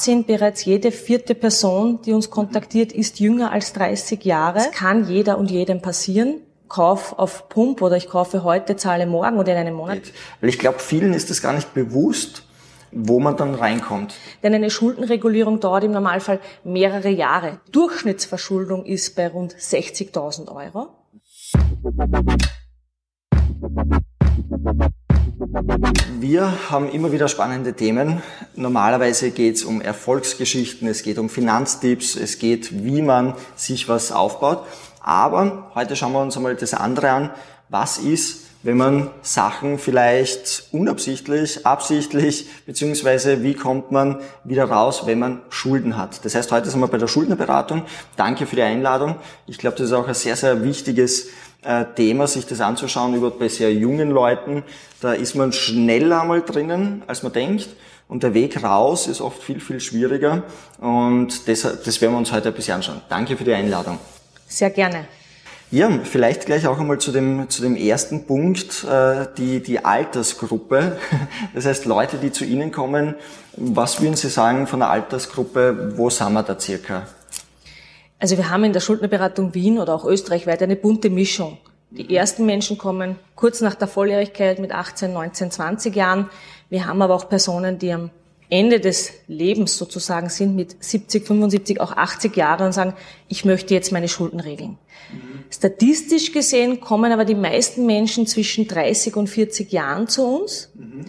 sind. Bereits jede vierte Person, die uns kontaktiert, ist jünger als 30 Jahre. Das kann jeder und jedem passieren. Kauf auf Pump oder ich kaufe heute, zahle morgen oder in einem Monat. Weil ich glaube, vielen ist das gar nicht bewusst, wo man dann reinkommt. Denn eine Schuldenregulierung dauert im Normalfall mehrere Jahre. Durchschnittsverschuldung ist bei rund 60.000 Euro. Wir haben immer wieder spannende Themen. Normalerweise geht es um Erfolgsgeschichten, es geht um Finanztipps, es geht, wie man sich was aufbaut. Aber heute schauen wir uns einmal das andere an. Was ist, wenn man Sachen vielleicht unabsichtlich, absichtlich, beziehungsweise wie kommt man wieder raus, wenn man Schulden hat. Das heißt, heute sind wir bei der Schuldnerberatung. Danke für die Einladung. Ich glaube, das ist auch ein sehr, sehr wichtiges Thema, sich das anzuschauen, überhaupt bei sehr jungen Leuten. Da ist man schneller mal drinnen, als man denkt. Und der Weg raus ist oft viel, viel schwieriger. Und das, das werden wir uns heute ein bisschen anschauen. Danke für die Einladung. Sehr gerne. Ja, vielleicht gleich auch einmal zu dem, zu dem ersten Punkt, äh, die, die Altersgruppe. Das heißt, Leute, die zu Ihnen kommen, was würden Sie sagen von der Altersgruppe, wo sind wir da circa? Also wir haben in der Schuldnerberatung Wien oder auch österreichweit eine bunte Mischung. Die ersten Menschen kommen kurz nach der Volljährigkeit mit 18, 19, 20 Jahren. Wir haben aber auch Personen, die am Ende des Lebens sozusagen sind, mit 70, 75, auch 80 Jahren und sagen, ich möchte jetzt meine Schulden regeln. Mhm. Statistisch gesehen kommen aber die meisten Menschen zwischen 30 und 40 Jahren zu uns. Mhm.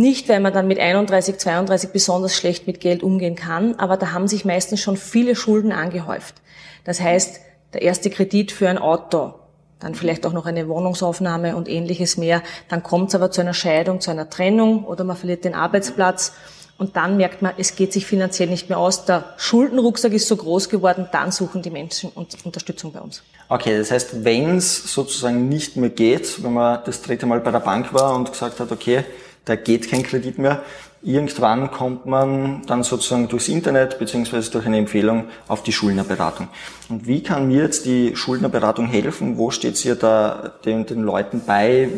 Nicht, weil man dann mit 31, 32 besonders schlecht mit Geld umgehen kann, aber da haben sich meistens schon viele Schulden angehäuft. Das heißt, der erste Kredit für ein Auto, dann vielleicht auch noch eine Wohnungsaufnahme und ähnliches mehr. Dann kommt es aber zu einer Scheidung, zu einer Trennung oder man verliert den Arbeitsplatz und dann merkt man, es geht sich finanziell nicht mehr aus. Der Schuldenrucksack ist so groß geworden, dann suchen die Menschen Unterstützung bei uns. Okay, das heißt, wenn es sozusagen nicht mehr geht, wenn man das dritte Mal bei der Bank war und gesagt hat, okay, da geht kein Kredit mehr, irgendwann kommt man dann sozusagen durchs Internet beziehungsweise durch eine Empfehlung auf die Schuldnerberatung. Und wie kann mir jetzt die Schuldnerberatung helfen? Wo steht sie da den, den Leuten bei?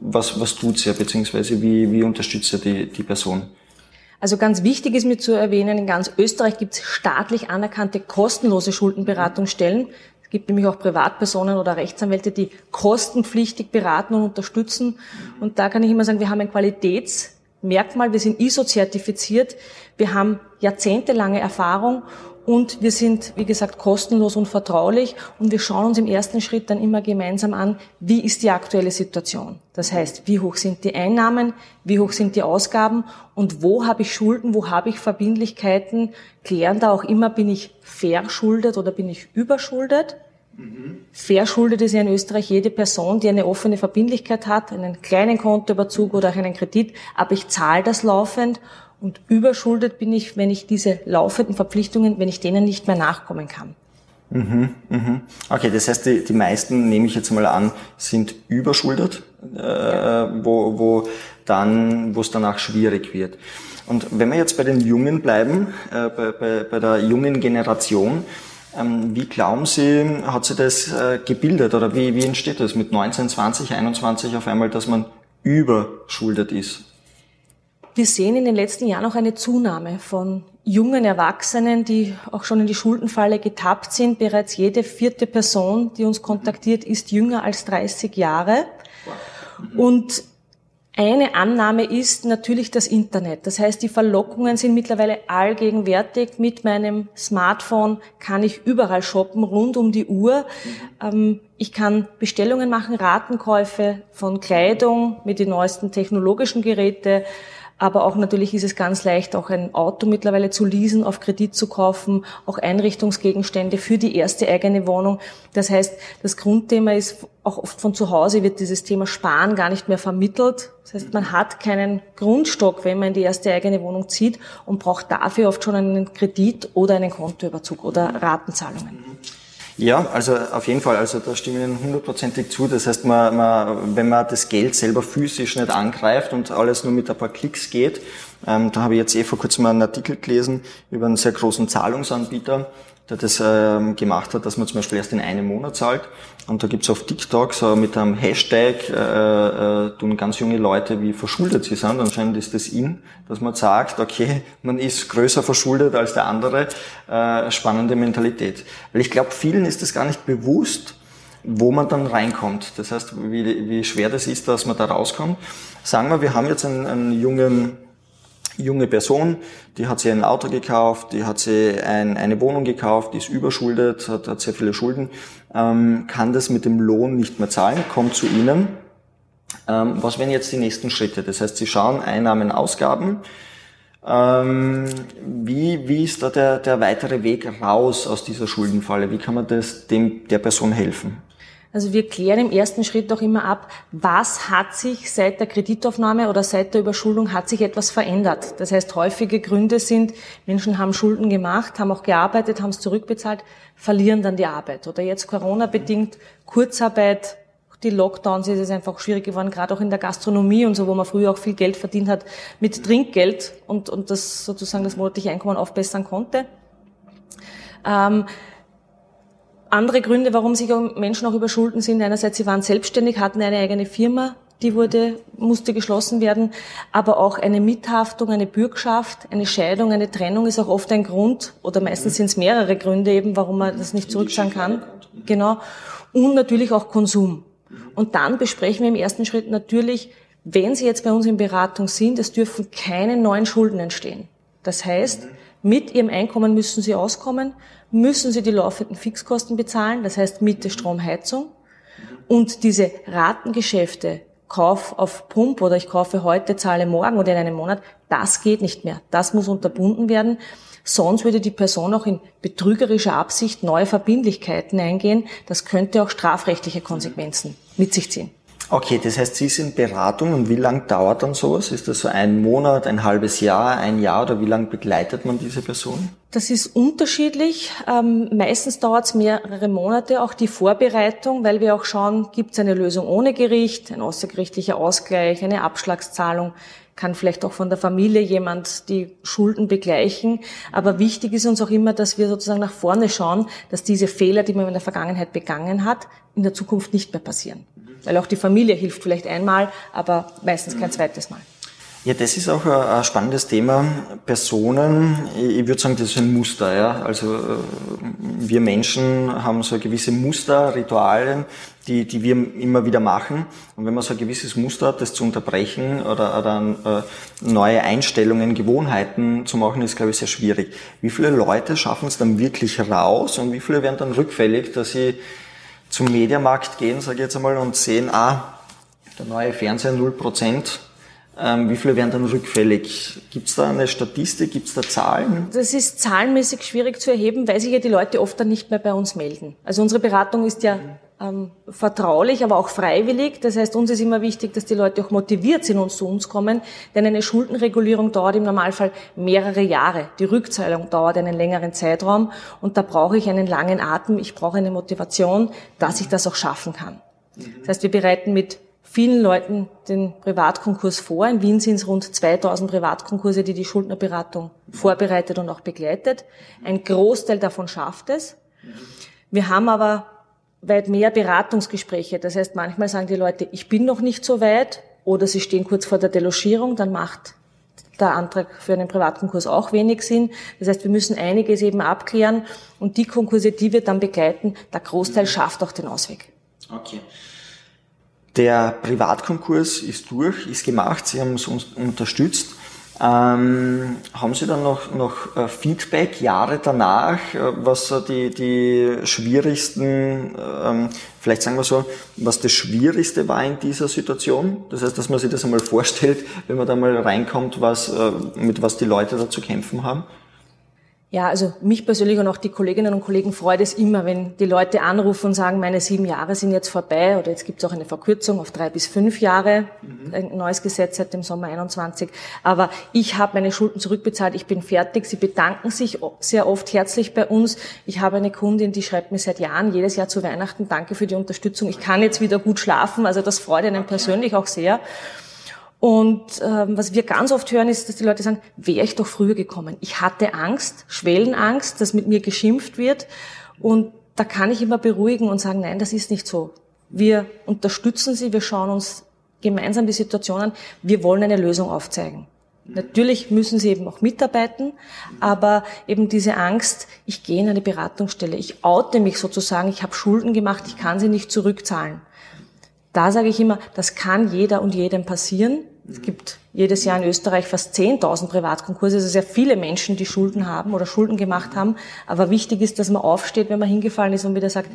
Was, was tut sie beziehungsweise wie, wie unterstützt sie die, die Person? Also ganz wichtig ist mir zu erwähnen, in ganz Österreich gibt es staatlich anerkannte kostenlose Schuldenberatungsstellen. Es gibt nämlich auch Privatpersonen oder Rechtsanwälte, die kostenpflichtig beraten und unterstützen. Und da kann ich immer sagen, wir haben ein Qualitätsmerkmal, wir sind ISO-zertifiziert, wir haben jahrzehntelange Erfahrung und wir sind, wie gesagt, kostenlos und vertraulich und wir schauen uns im ersten Schritt dann immer gemeinsam an, wie ist die aktuelle Situation. Das heißt, wie hoch sind die Einnahmen, wie hoch sind die Ausgaben und wo habe ich Schulden, wo habe ich Verbindlichkeiten, klären da auch immer, bin ich verschuldet oder bin ich überschuldet. Mhm. Verschuldet ist ja in Österreich jede Person, die eine offene Verbindlichkeit hat, einen kleinen Kontoüberzug oder auch einen Kredit, aber ich zahle das laufend und überschuldet bin ich, wenn ich diese laufenden Verpflichtungen, wenn ich denen nicht mehr nachkommen kann. Mhm, mhm. Okay, das heißt, die, die meisten, nehme ich jetzt mal an, sind überschuldet, äh, wo, wo dann, wo es danach schwierig wird. Und wenn wir jetzt bei den Jungen bleiben, äh, bei, bei, bei der jungen Generation, ähm, wie glauben Sie, hat sich das äh, gebildet oder wie, wie entsteht das mit 19, 20, 21 auf einmal, dass man überschuldet ist? Wir sehen in den letzten Jahren auch eine Zunahme von jungen Erwachsenen, die auch schon in die Schuldenfalle getappt sind. Bereits jede vierte Person, die uns kontaktiert, ist jünger als 30 Jahre. Und eine Annahme ist natürlich das Internet. Das heißt, die Verlockungen sind mittlerweile allgegenwärtig. Mit meinem Smartphone kann ich überall shoppen, rund um die Uhr. Ähm, ich kann Bestellungen machen, Ratenkäufe von Kleidung mit den neuesten technologischen Geräten. Aber auch natürlich ist es ganz leicht, auch ein Auto mittlerweile zu leasen, auf Kredit zu kaufen, auch Einrichtungsgegenstände für die erste eigene Wohnung. Das heißt, das Grundthema ist, auch oft von zu Hause wird dieses Thema Sparen gar nicht mehr vermittelt. Das heißt, man hat keinen Grundstock, wenn man in die erste eigene Wohnung zieht und braucht dafür oft schon einen Kredit oder einen Kontoüberzug oder Ratenzahlungen. Ja, also auf jeden Fall, also da stimme ich Ihnen hundertprozentig zu. Das heißt, man, man, wenn man das Geld selber physisch nicht angreift und alles nur mit ein paar Klicks geht, ähm, da habe ich jetzt eh vor kurzem einen Artikel gelesen über einen sehr großen Zahlungsanbieter, der das ähm, gemacht hat, dass man zum Beispiel erst in einem Monat zahlt. Und da gibt's auf TikTok so mit einem Hashtag, äh, äh, tun ganz junge Leute, wie verschuldet sie sind. Anscheinend ist das in, dass man sagt, okay, man ist größer verschuldet als der andere. Äh, spannende Mentalität. Weil ich glaube, vielen ist das gar nicht bewusst, wo man dann reinkommt. Das heißt, wie, wie schwer das ist, dass man da rauskommt. Sagen wir, wir haben jetzt einen, einen jungen junge Person, die hat sich ein Auto gekauft, die hat sich ein, eine Wohnung gekauft, die ist überschuldet, hat, hat sehr viele Schulden, ähm, kann das mit dem Lohn nicht mehr zahlen, kommt zu Ihnen. Ähm, was wären jetzt die nächsten Schritte? Das heißt, Sie schauen Einnahmen, Ausgaben. Ähm, wie, wie ist da der, der weitere Weg raus aus dieser Schuldenfalle? Wie kann man das dem, der Person helfen? Also wir klären im ersten Schritt auch immer ab, was hat sich seit der Kreditaufnahme oder seit der Überschuldung hat sich etwas verändert. Das heißt, häufige Gründe sind, Menschen haben Schulden gemacht, haben auch gearbeitet, haben es zurückbezahlt, verlieren dann die Arbeit. Oder jetzt Corona-bedingt Kurzarbeit, die Lockdowns ist es einfach schwierig geworden, gerade auch in der Gastronomie und so, wo man früher auch viel Geld verdient hat mit Trinkgeld und, und das sozusagen das monatliche Einkommen aufbessern konnte. Ähm, andere Gründe, warum sich Menschen auch überschulden sind. Einerseits, sie waren selbstständig, hatten eine eigene Firma, die wurde, musste geschlossen werden, aber auch eine Mithaftung, eine Bürgschaft, eine Scheidung, eine Trennung ist auch oft ein Grund, oder meistens sind es mehrere Gründe eben, warum man das nicht zurückzahlen kann. Genau. Und natürlich auch Konsum. Und dann besprechen wir im ersten Schritt natürlich, wenn Sie jetzt bei uns in Beratung sind, es dürfen keine neuen Schulden entstehen. Das heißt, mit Ihrem Einkommen müssen Sie auskommen, müssen Sie die laufenden Fixkosten bezahlen, das heißt Miete, Strom, Heizung. Und diese Ratengeschäfte, Kauf auf Pump oder ich kaufe heute, zahle morgen oder in einem Monat, das geht nicht mehr. Das muss unterbunden werden. Sonst würde die Person auch in betrügerischer Absicht neue Verbindlichkeiten eingehen. Das könnte auch strafrechtliche Konsequenzen mit sich ziehen. Okay, das heißt, Sie sind Beratung und wie lang dauert dann sowas? Ist das so ein Monat, ein halbes Jahr, ein Jahr oder wie lange begleitet man diese Person? Das ist unterschiedlich. Ähm, meistens dauert es mehrere Monate, auch die Vorbereitung, weil wir auch schauen, gibt es eine Lösung ohne Gericht, ein außergerichtlicher Ausgleich, eine Abschlagszahlung, kann vielleicht auch von der Familie jemand die Schulden begleichen. Aber wichtig ist uns auch immer, dass wir sozusagen nach vorne schauen, dass diese Fehler, die man in der Vergangenheit begangen hat, in der Zukunft nicht mehr passieren. Weil auch die Familie hilft vielleicht einmal, aber meistens kein zweites Mal. Ja, das ist auch ein spannendes Thema. Personen, ich würde sagen, das ist ein Muster. Ja? Also äh, wir Menschen haben so gewisse Muster, Ritualien, die, die wir immer wieder machen. Und wenn man so ein gewisses Muster hat, das zu unterbrechen oder, oder äh, neue Einstellungen, Gewohnheiten zu machen, ist, glaube ich, sehr schwierig. Wie viele Leute schaffen es dann wirklich raus und wie viele werden dann rückfällig, dass sie zum Mediamarkt gehen, sage ich jetzt einmal, und sehen, ah, der neue Fernseher 0%, ähm, wie viele werden dann rückfällig? Gibt es da eine Statistik, gibt es da Zahlen? Das ist zahlenmäßig schwierig zu erheben, weil sich ja die Leute oft dann nicht mehr bei uns melden. Also unsere Beratung ist ja ähm, vertraulich, aber auch freiwillig. Das heißt, uns ist immer wichtig, dass die Leute auch motiviert sind und zu uns kommen, denn eine Schuldenregulierung dauert im Normalfall mehrere Jahre. Die Rückzahlung dauert einen längeren Zeitraum und da brauche ich einen langen Atem, ich brauche eine Motivation, dass ich das auch schaffen kann. Das heißt, wir bereiten mit vielen Leuten den Privatkonkurs vor. In Wien sind es rund 2000 Privatkonkurse, die die Schuldnerberatung vorbereitet und auch begleitet. Ein Großteil davon schafft es. Wir haben aber weit mehr Beratungsgespräche. Das heißt, manchmal sagen die Leute, ich bin noch nicht so weit oder sie stehen kurz vor der Delogierung, dann macht der Antrag für einen Privatkonkurs auch wenig Sinn. Das heißt, wir müssen einiges eben abklären und die Konkurse, die wir dann begleiten, der Großteil schafft auch den Ausweg. Okay. Der Privatkonkurs ist durch, ist gemacht, Sie haben es uns unterstützt. Ähm, haben Sie dann noch, noch äh, Feedback Jahre danach, äh, was die, die schwierigsten, ähm, vielleicht sagen wir so, was das Schwierigste war in dieser Situation? Das heißt, dass man sich das einmal vorstellt, wenn man da mal reinkommt, was, äh, mit was die Leute da zu kämpfen haben? Ja, also mich persönlich und auch die Kolleginnen und Kollegen freut es immer, wenn die Leute anrufen und sagen, meine sieben Jahre sind jetzt vorbei oder jetzt gibt es auch eine Verkürzung auf drei bis fünf Jahre, mhm. ein neues Gesetz seit dem Sommer 21. Aber ich habe meine Schulden zurückbezahlt, ich bin fertig. Sie bedanken sich sehr oft herzlich bei uns. Ich habe eine Kundin, die schreibt mir seit Jahren, jedes Jahr zu Weihnachten, danke für die Unterstützung. Ich kann jetzt wieder gut schlafen. Also das freut einen persönlich auch sehr. Und ähm, was wir ganz oft hören, ist, dass die Leute sagen, wäre ich doch früher gekommen. Ich hatte Angst, Schwellenangst, dass mit mir geschimpft wird. Und da kann ich immer beruhigen und sagen, nein, das ist nicht so. Wir unterstützen sie, wir schauen uns gemeinsam die Situation an. Wir wollen eine Lösung aufzeigen. Natürlich müssen sie eben auch mitarbeiten, aber eben diese Angst, ich gehe in eine Beratungsstelle, ich oute mich sozusagen, ich habe Schulden gemacht, ich kann sie nicht zurückzahlen. Da sage ich immer, das kann jeder und jedem passieren. Es gibt jedes Jahr in Österreich fast 10.000 Privatkonkurse, also sehr viele Menschen, die Schulden haben oder Schulden gemacht haben. Aber wichtig ist, dass man aufsteht, wenn man hingefallen ist und wieder sagt,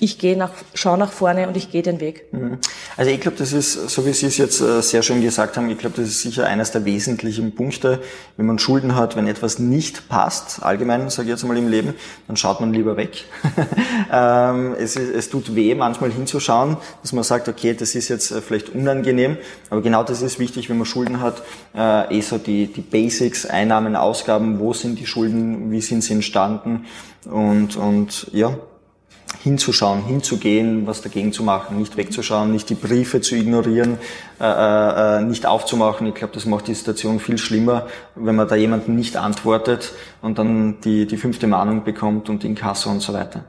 ich gehe nach, schau nach vorne und ich gehe den Weg. Mhm. Also ich glaube, das ist, so wie Sie es jetzt äh, sehr schön gesagt haben, ich glaube, das ist sicher eines der wesentlichen Punkte, wenn man Schulden hat, wenn etwas nicht passt, allgemein, sage ich jetzt mal im Leben, dann schaut man lieber weg. Ähm, es, ist, es tut weh, manchmal hinzuschauen, dass man sagt, okay, das ist jetzt äh, vielleicht unangenehm, aber genau das ist wichtig, wenn man Schulden hat, äh, eh so die, die Basics, Einnahmen, Ausgaben, wo sind die Schulden, wie sind sie entstanden und, und ja, hinzuschauen, hinzugehen, was dagegen zu machen, nicht wegzuschauen, nicht die Briefe zu ignorieren, äh, äh, nicht aufzumachen. Ich glaube, das macht die Situation viel schlimmer, wenn man da jemanden nicht antwortet und dann die, die fünfte Mahnung bekommt und in Kasse und so weiter.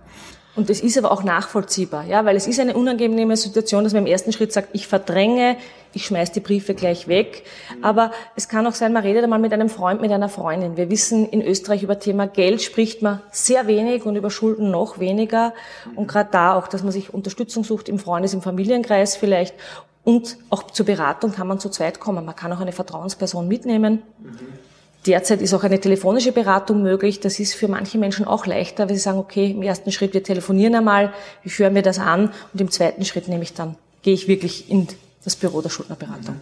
Und es ist aber auch nachvollziehbar, ja, weil es ist eine unangenehme Situation, dass man im ersten Schritt sagt, ich verdränge, ich schmeiß die Briefe gleich weg. Aber es kann auch sein, man redet einmal mit einem Freund, mit einer Freundin. Wir wissen, in Österreich über Thema Geld spricht man sehr wenig und über Schulden noch weniger. Und gerade da auch, dass man sich Unterstützung sucht im Freundes-, im Familienkreis vielleicht. Und auch zur Beratung kann man zu zweit kommen. Man kann auch eine Vertrauensperson mitnehmen. Mhm. Derzeit ist auch eine telefonische Beratung möglich. Das ist für manche Menschen auch leichter, weil sie sagen, okay, im ersten Schritt wir telefonieren einmal, ich höre mir das an und im zweiten Schritt nehme ich dann, gehe ich wirklich in das Büro der Schuldnerberatung.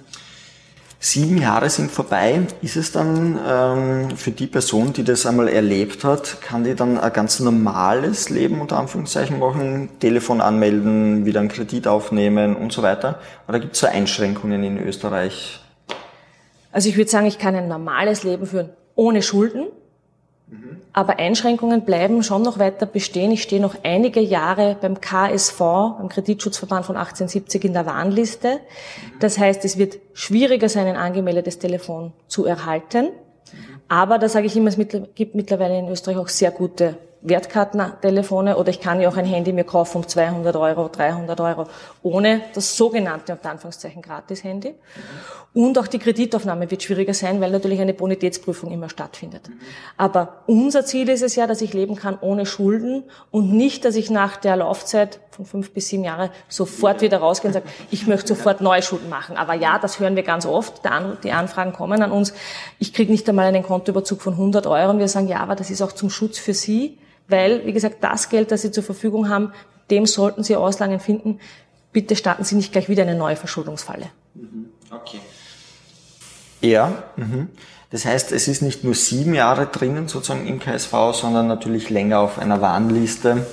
Sieben Jahre sind vorbei. Ist es dann ähm, für die Person, die das einmal erlebt hat, kann die dann ein ganz normales Leben unter Anführungszeichen machen, Telefon anmelden, wieder einen Kredit aufnehmen und so weiter? Oder gibt es da Einschränkungen in Österreich? Also ich würde sagen, ich kann ein normales Leben führen ohne Schulden. Aber Einschränkungen bleiben schon noch weiter bestehen. Ich stehe noch einige Jahre beim KSV, beim Kreditschutzverband von 1870 in der Warnliste. Das heißt, es wird schwieriger sein, ein angemeldetes Telefon zu erhalten. Aber da sage ich immer, es gibt mittlerweile in Österreich auch sehr gute Wertkartentelefone oder ich kann ja auch ein Handy mir kaufen um 200 Euro, 300 Euro, ohne das sogenannte, unter Anführungszeichen, Gratis-Handy. Und auch die Kreditaufnahme wird schwieriger sein, weil natürlich eine Bonitätsprüfung immer stattfindet. Aber unser Ziel ist es ja, dass ich leben kann ohne Schulden und nicht, dass ich nach der Laufzeit von fünf bis sieben Jahre sofort wieder rausgehe und sage, ich möchte sofort neue Schulden machen. Aber ja, das hören wir ganz oft. Die Anfragen kommen an uns. Ich kriege nicht einmal einen Kontoüberzug von 100 Euro und wir sagen, ja, aber das ist auch zum Schutz für Sie weil, wie gesagt, das Geld, das Sie zur Verfügung haben, dem sollten Sie Auslangen finden. Bitte starten Sie nicht gleich wieder eine neue Verschuldungsfalle. Mhm. Okay. Ja, mhm. das heißt, es ist nicht nur sieben Jahre drinnen sozusagen im KSV, sondern natürlich länger auf einer Warnliste,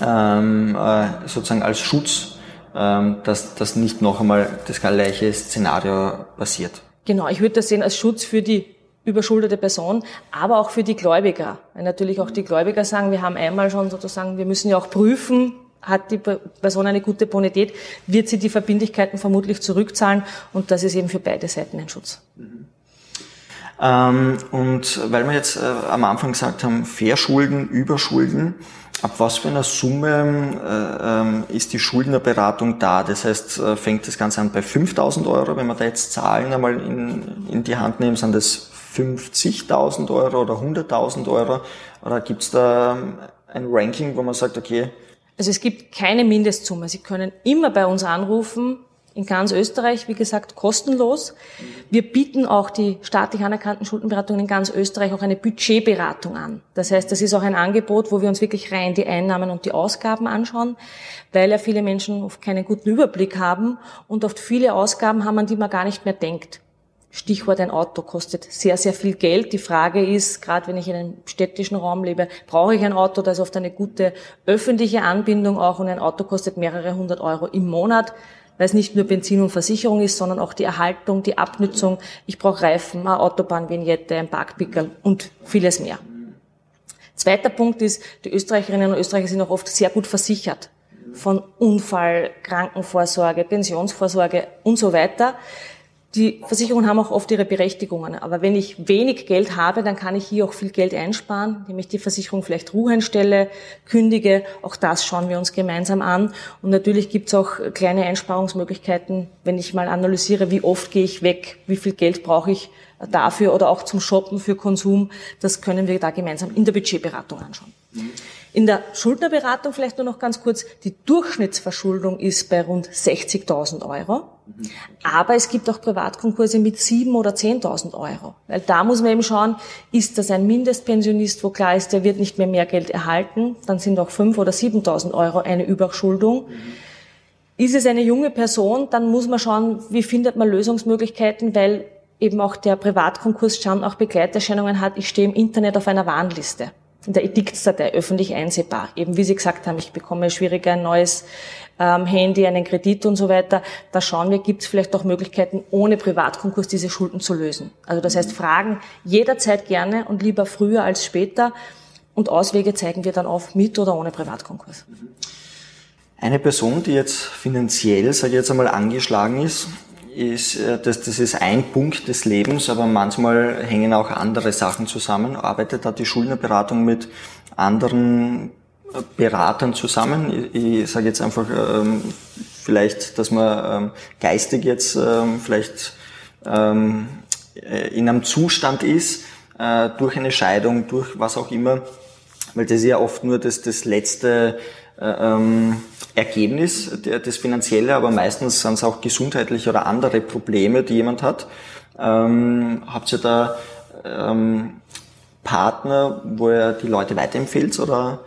ähm, äh, sozusagen als Schutz, ähm, dass, dass nicht noch einmal das gleiche Szenario passiert. Genau, ich würde das sehen als Schutz für die überschuldete Person, aber auch für die Gläubiger. Weil natürlich auch die Gläubiger sagen, wir haben einmal schon sozusagen, wir müssen ja auch prüfen, hat die Person eine gute Bonität, wird sie die Verbindlichkeiten vermutlich zurückzahlen und das ist eben für beide Seiten ein Schutz. Mhm. Ähm, und weil wir jetzt äh, am Anfang gesagt haben, Verschulden, Überschulden, ab was für einer Summe äh, äh, ist die Schuldnerberatung da? Das heißt, äh, fängt das Ganze an bei 5000 Euro, wenn wir da jetzt Zahlen einmal in, in die Hand nehmen, sind das 50.000 Euro oder 100.000 Euro? Oder gibt es da ein Ranking, wo man sagt, okay? Also es gibt keine Mindestsumme. Sie können immer bei uns anrufen, in ganz Österreich, wie gesagt, kostenlos. Wir bieten auch die staatlich anerkannten Schuldenberatungen in ganz Österreich auch eine Budgetberatung an. Das heißt, das ist auch ein Angebot, wo wir uns wirklich rein die Einnahmen und die Ausgaben anschauen, weil ja viele Menschen oft keinen guten Überblick haben und oft viele Ausgaben haben, an die man gar nicht mehr denkt. Stichwort ein Auto kostet sehr, sehr viel Geld. Die Frage ist, gerade wenn ich in einem städtischen Raum lebe, brauche ich ein Auto, da ist oft eine gute öffentliche Anbindung auch und ein Auto kostet mehrere hundert Euro im Monat, weil es nicht nur Benzin und Versicherung ist, sondern auch die Erhaltung, die Abnützung. Ich brauche Reifen, eine Autobahnvignette, ein Parkpickel und vieles mehr. Zweiter Punkt ist, die Österreicherinnen und Österreicher sind auch oft sehr gut versichert von Unfall, Krankenvorsorge, Pensionsvorsorge und so weiter. Die Versicherungen haben auch oft ihre Berechtigungen. Aber wenn ich wenig Geld habe, dann kann ich hier auch viel Geld einsparen, indem ich die Versicherung vielleicht ruhen stelle, kündige. Auch das schauen wir uns gemeinsam an. Und natürlich gibt es auch kleine Einsparungsmöglichkeiten, wenn ich mal analysiere, wie oft gehe ich weg, wie viel Geld brauche ich dafür oder auch zum Shoppen für Konsum. Das können wir da gemeinsam in der Budgetberatung anschauen. Mhm. In der Schuldnerberatung vielleicht nur noch ganz kurz, die Durchschnittsverschuldung ist bei rund 60.000 Euro. Aber es gibt auch Privatkonkurse mit 7.000 oder 10.000 Euro. Weil da muss man eben schauen, ist das ein Mindestpensionist, wo klar ist, der wird nicht mehr mehr Geld erhalten, dann sind auch 5.000 oder 7.000 Euro eine Überschuldung. Ist es eine junge Person, dann muss man schauen, wie findet man Lösungsmöglichkeiten, weil eben auch der Privatkonkurs schon auch Begleiterscheinungen hat, ich stehe im Internet auf einer Warnliste in der Ediktsdatei öffentlich einsehbar. Eben wie Sie gesagt haben, ich bekomme schwieriger ein neues ähm, Handy, einen Kredit und so weiter. Da schauen wir, gibt es vielleicht auch Möglichkeiten, ohne Privatkonkurs diese Schulden zu lösen. Also das heißt, Fragen jederzeit gerne und lieber früher als später. Und Auswege zeigen wir dann auf mit oder ohne Privatkonkurs. Eine Person, die jetzt finanziell, sage ich jetzt einmal, angeschlagen ist, ist, äh, das, das ist ein Punkt des Lebens, aber manchmal hängen auch andere Sachen zusammen. Arbeitet da die Schuldnerberatung mit anderen äh, Beratern zusammen? Ich, ich sage jetzt einfach ähm, vielleicht, dass man ähm, geistig jetzt ähm, vielleicht ähm, äh, in einem Zustand ist, äh, durch eine Scheidung, durch was auch immer, weil das ist ja oft nur das, das letzte ähm, Ergebnis, das finanzielle, aber meistens sind es auch gesundheitliche oder andere Probleme, die jemand hat. Ähm, habt ihr da ähm, Partner, wo ihr die Leute weiterempfehlt oder?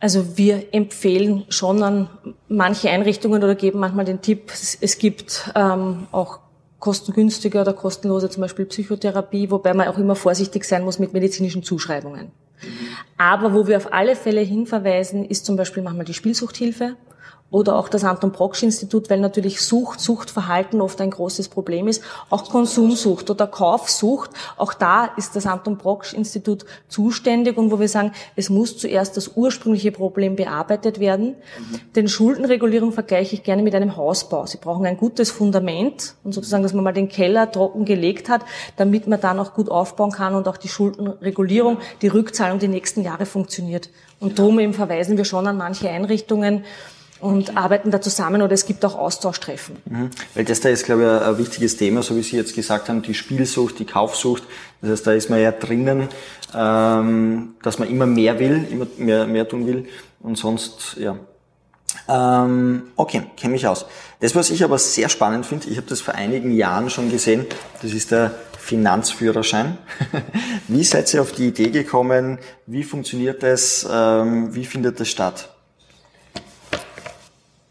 Also wir empfehlen schon an manche Einrichtungen oder geben manchmal den Tipp, es gibt ähm, auch kostengünstige oder kostenlose zum Beispiel Psychotherapie, wobei man auch immer vorsichtig sein muss mit medizinischen Zuschreibungen. Aber wo wir auf alle Fälle hinverweisen, ist zum Beispiel manchmal die Spielsuchthilfe oder auch das Anton Proksch Institut, weil natürlich Sucht, Suchtverhalten oft ein großes Problem ist. Auch Konsumsucht oder Kaufsucht, auch da ist das Anton Proksch Institut zuständig und wo wir sagen, es muss zuerst das ursprüngliche Problem bearbeitet werden. Mhm. Denn Schuldenregulierung vergleiche ich gerne mit einem Hausbau. Sie brauchen ein gutes Fundament und sozusagen, dass man mal den Keller trocken gelegt hat, damit man dann auch gut aufbauen kann und auch die Schuldenregulierung, die Rückzahlung die nächsten Jahre funktioniert. Und darum eben verweisen wir schon an manche Einrichtungen, und arbeiten da zusammen oder es gibt auch Austauschtreffen. Mhm. Weil das da ist, glaube ich, ein wichtiges Thema, so wie Sie jetzt gesagt haben, die Spielsucht, die Kaufsucht. Das heißt, da ist man ja drinnen, ähm, dass man immer mehr will, immer mehr, mehr tun will und sonst, ja. Ähm, okay, kenne mich aus. Das, was ich aber sehr spannend finde, ich habe das vor einigen Jahren schon gesehen, das ist der Finanzführerschein. wie seid ihr auf die Idee gekommen? Wie funktioniert das? Ähm, wie findet das statt?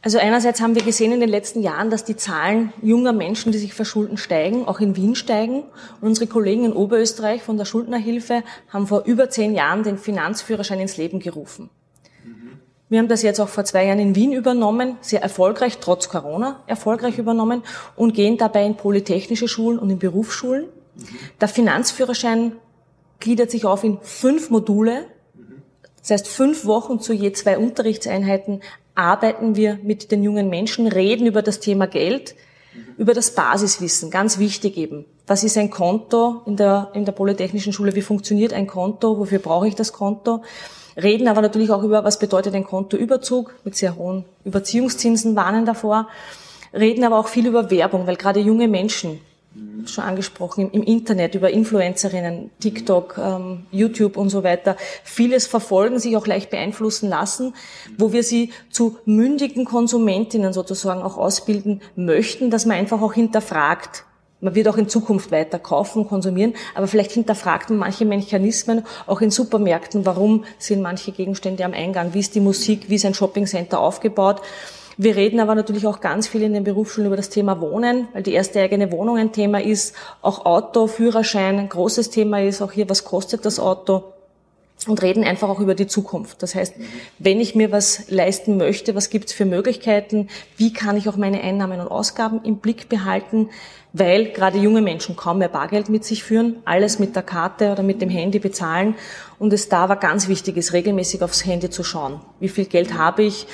Also einerseits haben wir gesehen in den letzten Jahren, dass die Zahlen junger Menschen, die sich verschulden, steigen, auch in Wien steigen. Und unsere Kollegen in Oberösterreich von der Schuldnerhilfe haben vor über zehn Jahren den Finanzführerschein ins Leben gerufen. Wir haben das jetzt auch vor zwei Jahren in Wien übernommen, sehr erfolgreich, trotz Corona erfolgreich übernommen und gehen dabei in polytechnische Schulen und in Berufsschulen. Der Finanzführerschein gliedert sich auf in fünf Module. Das heißt, fünf Wochen zu je zwei Unterrichtseinheiten arbeiten wir mit den jungen Menschen, reden über das Thema Geld, über das Basiswissen, ganz wichtig eben. Was ist ein Konto in der, in der Polytechnischen Schule? Wie funktioniert ein Konto? Wofür brauche ich das Konto? Reden aber natürlich auch über, was bedeutet ein Kontoüberzug mit sehr hohen Überziehungszinsen, warnen davor. Reden aber auch viel über Werbung, weil gerade junge Menschen schon angesprochen, im, Internet, über Influencerinnen, TikTok, ähm, YouTube und so weiter, vieles verfolgen, sich auch leicht beeinflussen lassen, wo wir sie zu mündigen Konsumentinnen sozusagen auch ausbilden möchten, dass man einfach auch hinterfragt, man wird auch in Zukunft weiter kaufen, konsumieren, aber vielleicht hinterfragt man manche Mechanismen auch in Supermärkten. Warum sind manche Gegenstände am Eingang? Wie ist die Musik? Wie ist ein Shoppingcenter aufgebaut? Wir reden aber natürlich auch ganz viel in den Berufsschulen über das Thema Wohnen, weil die erste eigene Wohnung ein Thema ist. Auch Auto, Führerschein ein großes Thema ist. Auch hier, was kostet das Auto? Und reden einfach auch über die Zukunft. Das heißt, wenn ich mir was leisten möchte, was gibt es für Möglichkeiten, wie kann ich auch meine Einnahmen und Ausgaben im Blick behalten, weil gerade junge Menschen kaum mehr Bargeld mit sich führen, alles mit der Karte oder mit dem Handy bezahlen und es da war ganz wichtig ist, regelmäßig aufs Handy zu schauen. Wie viel Geld habe ich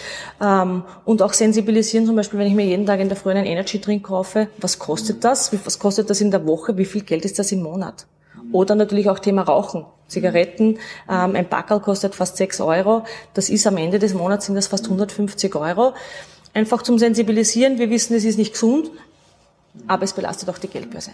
ähm, und auch sensibilisieren, zum Beispiel, wenn ich mir jeden Tag in der Früh einen Energy Drink kaufe, was kostet das, was kostet das in der Woche, wie viel Geld ist das im Monat? Oder natürlich auch Thema Rauchen. Zigaretten, ähm, ein Packerl kostet fast 6 Euro. Das ist am Ende des Monats sind das fast 150 Euro. Einfach zum Sensibilisieren. Wir wissen, es ist nicht gesund, aber es belastet auch die Geldbörse.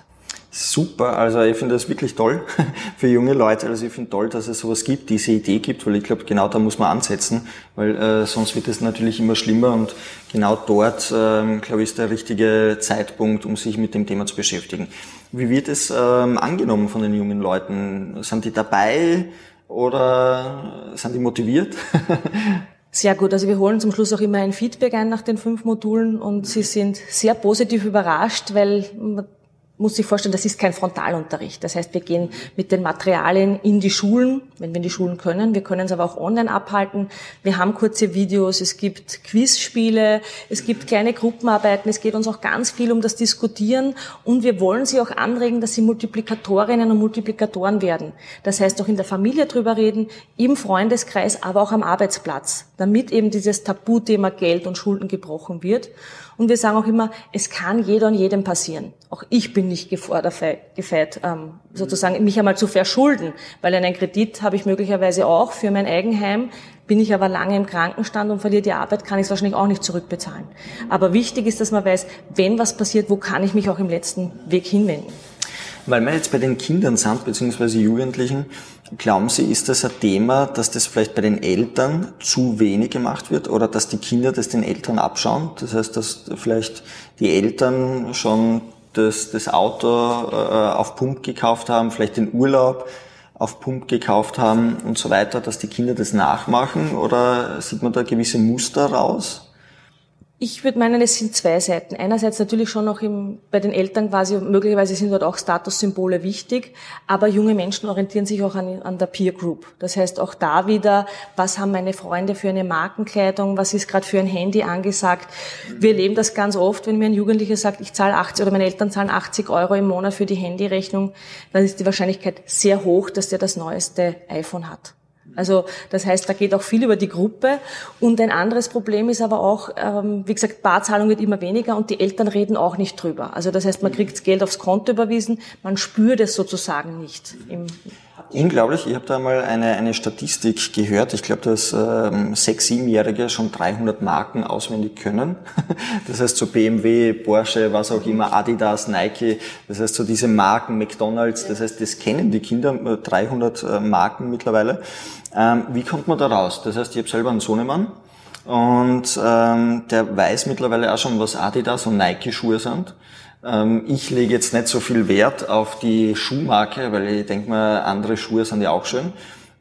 Super, also ich finde das wirklich toll für junge Leute. Also ich finde toll, dass es sowas gibt, diese Idee gibt, weil ich glaube, genau da muss man ansetzen, weil äh, sonst wird es natürlich immer schlimmer und genau dort, ähm, glaube ich, ist der richtige Zeitpunkt, um sich mit dem Thema zu beschäftigen. Wie wird es ähm, angenommen von den jungen Leuten? Sind die dabei oder sind die motiviert? Sehr gut. Also wir holen zum Schluss auch immer ein Feedback ein nach den fünf Modulen und sie sind sehr positiv überrascht, weil muss sich vorstellen, das ist kein Frontalunterricht. Das heißt, wir gehen mit den Materialien in die Schulen, wenn wir in die Schulen können. Wir können es aber auch online abhalten. Wir haben kurze Videos, es gibt Quizspiele, es gibt kleine Gruppenarbeiten. Es geht uns auch ganz viel um das Diskutieren und wir wollen sie auch anregen, dass sie Multiplikatorinnen und Multiplikatoren werden. Das heißt, auch in der Familie drüber reden, im Freundeskreis, aber auch am Arbeitsplatz, damit eben dieses Tabuthema Geld und Schulden gebrochen wird. Und wir sagen auch immer, es kann jeder und jedem passieren. Auch ich bin nicht gefeit, ähm, sozusagen mich einmal zu verschulden, weil einen Kredit habe ich möglicherweise auch für mein Eigenheim. Bin ich aber lange im Krankenstand und verliere die Arbeit, kann ich es wahrscheinlich auch nicht zurückbezahlen. Aber wichtig ist, dass man weiß, wenn was passiert, wo kann ich mich auch im letzten Weg hinwenden. Weil wir jetzt bei den Kindern sind, beziehungsweise Jugendlichen, glauben Sie, ist das ein Thema, dass das vielleicht bei den Eltern zu wenig gemacht wird oder dass die Kinder das den Eltern abschauen? Das heißt, dass vielleicht die Eltern schon das, das Auto äh, auf Pump gekauft haben, vielleicht den Urlaub auf Pump gekauft haben und so weiter, dass die Kinder das nachmachen oder sieht man da gewisse Muster raus? Ich würde meinen, es sind zwei Seiten. Einerseits natürlich schon noch im, bei den Eltern quasi, möglicherweise sind dort auch Statussymbole wichtig, aber junge Menschen orientieren sich auch an, an der Peer Group. Das heißt auch da wieder, was haben meine Freunde für eine Markenkleidung, was ist gerade für ein Handy angesagt. Wir erleben das ganz oft, wenn mir ein Jugendlicher sagt, ich zahle 80 oder meine Eltern zahlen 80 Euro im Monat für die Handyrechnung, dann ist die Wahrscheinlichkeit sehr hoch, dass der das neueste iPhone hat. Also das heißt, da geht auch viel über die Gruppe. Und ein anderes Problem ist aber auch, ähm, wie gesagt, Barzahlung wird immer weniger und die Eltern reden auch nicht drüber. Also das heißt, man kriegt Geld aufs Konto überwiesen, man spürt es sozusagen nicht. Unglaublich, ich habe da mal eine, eine Statistik gehört. Ich glaube, dass ähm, sechs, siebenjährige schon 300 Marken auswendig können. Das heißt so BMW, Porsche, was auch immer, Adidas, Nike. Das heißt so diese Marken, McDonald's. Das heißt, das kennen die Kinder, 300 äh, Marken mittlerweile. Ähm, wie kommt man da raus? Das heißt, ich habe selber einen Sohnemann und ähm, der weiß mittlerweile auch schon, was Adidas und Nike-Schuhe sind. Ähm, ich lege jetzt nicht so viel Wert auf die Schuhmarke, weil ich denke mal, andere Schuhe sind ja auch schön.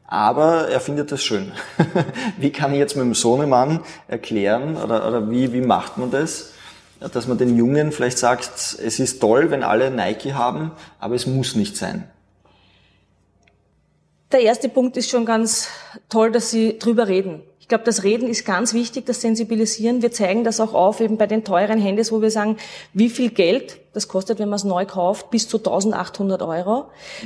Aber er findet das schön. wie kann ich jetzt mit dem Sohnemann erklären oder, oder wie, wie macht man das? Dass man den Jungen vielleicht sagt, es ist toll, wenn alle Nike haben, aber es muss nicht sein. Der erste Punkt ist schon ganz toll, dass Sie drüber reden. Ich glaube, das Reden ist ganz wichtig, das Sensibilisieren. Wir zeigen das auch auf, eben bei den teuren Handys, wo wir sagen, wie viel Geld, das kostet, wenn man es neu kauft, bis zu 1800 Euro.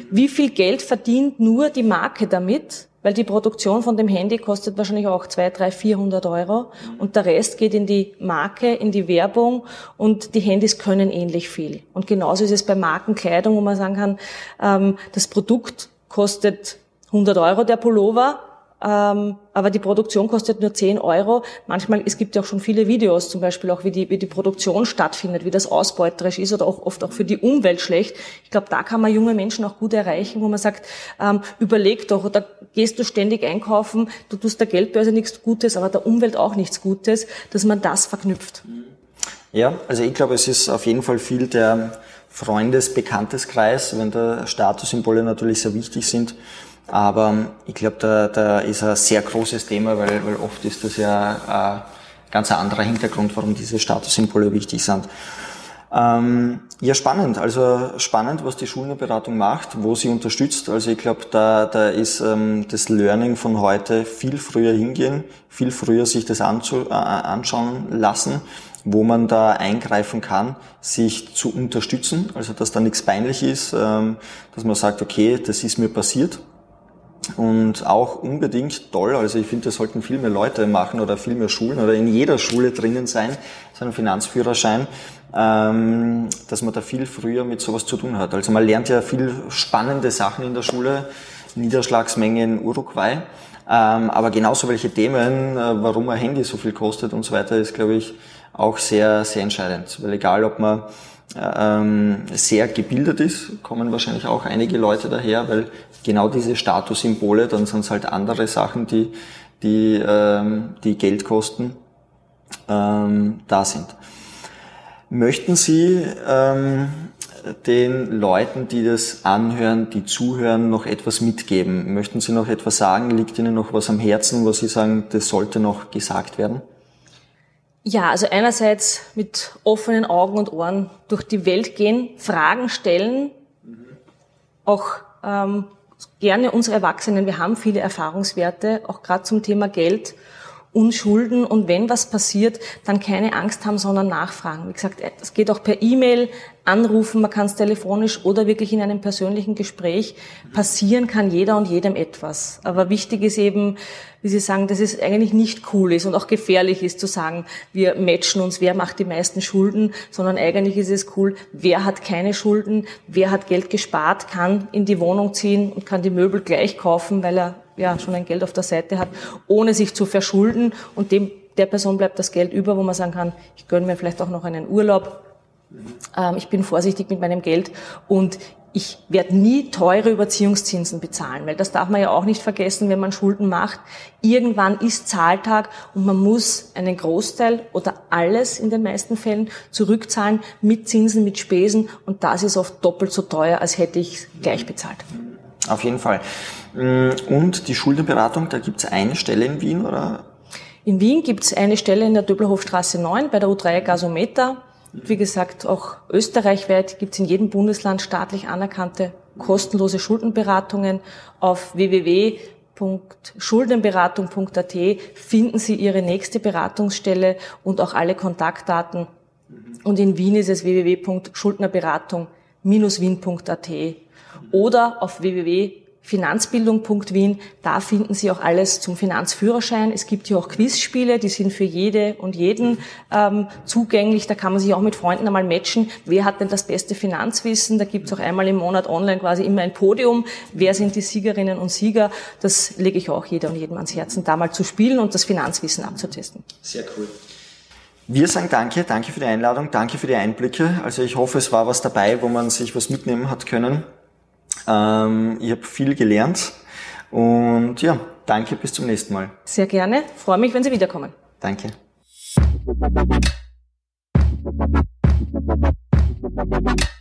Wie viel Geld verdient nur die Marke damit? Weil die Produktion von dem Handy kostet wahrscheinlich auch 2, 3, 400 Euro. Und der Rest geht in die Marke, in die Werbung. Und die Handys können ähnlich viel. Und genauso ist es bei Markenkleidung, wo man sagen kann, ähm, das Produkt kostet 100 Euro der Pullover, aber die Produktion kostet nur 10 Euro. Manchmal, es gibt ja auch schon viele Videos, zum Beispiel auch, wie die, wie die Produktion stattfindet, wie das ausbeuterisch ist oder auch oft auch für die Umwelt schlecht. Ich glaube, da kann man junge Menschen auch gut erreichen, wo man sagt, ähm, überleg doch, oder gehst du ständig einkaufen, du tust der Geldbörse nichts Gutes, aber der Umwelt auch nichts Gutes, dass man das verknüpft. Ja, also ich glaube, es ist auf jeden Fall viel der Freundes-Bekannteskreis, wenn da Statussymbole natürlich sehr wichtig sind aber ich glaube, da, da ist ein sehr großes Thema, weil, weil oft ist das ja ein ganz anderer Hintergrund, warum diese Statussymbole wichtig sind. Ähm, Ja, spannend. Also spannend, was die Schulenberatung macht, wo sie unterstützt. Also ich glaube, da, da ist ähm, das Learning von heute viel früher hingehen, viel früher sich das anzu, äh, anschauen lassen, wo man da eingreifen kann, sich zu unterstützen. Also dass da nichts peinlich ist, ähm, dass man sagt, okay, das ist mir passiert. Und auch unbedingt toll, also ich finde, das sollten viel mehr Leute machen oder viel mehr Schulen oder in jeder Schule drinnen sein, so ein Finanzführerschein, ähm, dass man da viel früher mit sowas zu tun hat. Also man lernt ja viel spannende Sachen in der Schule, Niederschlagsmenge in Uruguay, ähm, aber genauso welche Themen, äh, warum ein Handy so viel kostet und so weiter, ist, glaube ich, auch sehr, sehr entscheidend. Weil egal, ob man ähm, sehr gebildet ist, kommen wahrscheinlich auch einige Leute daher, weil genau diese Statussymbole, dann sind es halt andere Sachen, die, die, ähm, die Geld kosten, ähm, da sind. Möchten Sie ähm, den Leuten, die das anhören, die zuhören, noch etwas mitgeben? Möchten Sie noch etwas sagen? Liegt Ihnen noch was am Herzen, wo Sie sagen, das sollte noch gesagt werden? Ja, also einerseits mit offenen Augen und Ohren durch die Welt gehen, Fragen stellen, auch ähm, gerne unsere Erwachsenen, wir haben viele Erfahrungswerte, auch gerade zum Thema Geld Unschulden und wenn was passiert, dann keine Angst haben, sondern nachfragen. Wie gesagt, es geht auch per E-Mail, anrufen, man kann es telefonisch oder wirklich in einem persönlichen Gespräch. Passieren kann jeder und jedem etwas. Aber wichtig ist eben, wie Sie sagen, dass es eigentlich nicht cool ist und auch gefährlich ist zu sagen, wir matchen uns, wer macht die meisten Schulden, sondern eigentlich ist es cool, wer hat keine Schulden, wer hat Geld gespart, kann in die Wohnung ziehen und kann die Möbel gleich kaufen, weil er ja schon ein Geld auf der Seite hat, ohne sich zu verschulden und dem der Person bleibt das Geld über, wo man sagen kann, ich gönne mir vielleicht auch noch einen Urlaub. Ähm, ich bin vorsichtig mit meinem Geld und ich werde nie teure Überziehungszinsen bezahlen, weil das darf man ja auch nicht vergessen, wenn man Schulden macht. Irgendwann ist Zahltag und man muss einen Großteil oder alles in den meisten Fällen zurückzahlen mit Zinsen, mit Spesen und das ist oft doppelt so teuer, als hätte ich gleich bezahlt. Auf jeden Fall. Mm, und die Schuldenberatung, da gibt es eine Stelle in Wien, oder? In Wien gibt es eine Stelle in der Döblerhofstraße 9 bei der U3 Gasometer. Wie gesagt, auch österreichweit gibt es in jedem Bundesland staatlich anerkannte kostenlose Schuldenberatungen. Auf www.schuldenberatung.at finden Sie Ihre nächste Beratungsstelle und auch alle Kontaktdaten. Und in Wien ist es www.schuldnerberatung-wien.at oder auf www Finanzbildung.wien. Da finden Sie auch alles zum Finanzführerschein. Es gibt hier auch Quizspiele, die sind für jede und jeden ähm, zugänglich. Da kann man sich auch mit Freunden einmal matchen. Wer hat denn das beste Finanzwissen? Da gibt es auch einmal im Monat online quasi immer ein Podium. Wer sind die Siegerinnen und Sieger? Das lege ich auch jeder und jedem ans Herzen, da mal zu spielen und das Finanzwissen abzutesten. Sehr cool. Wir sagen danke, danke für die Einladung, danke für die Einblicke. Also ich hoffe, es war was dabei, wo man sich was mitnehmen hat können. Ähm, ich habe viel gelernt und ja, danke, bis zum nächsten Mal. Sehr gerne. Freue mich, wenn Sie wiederkommen. Danke. Thank you.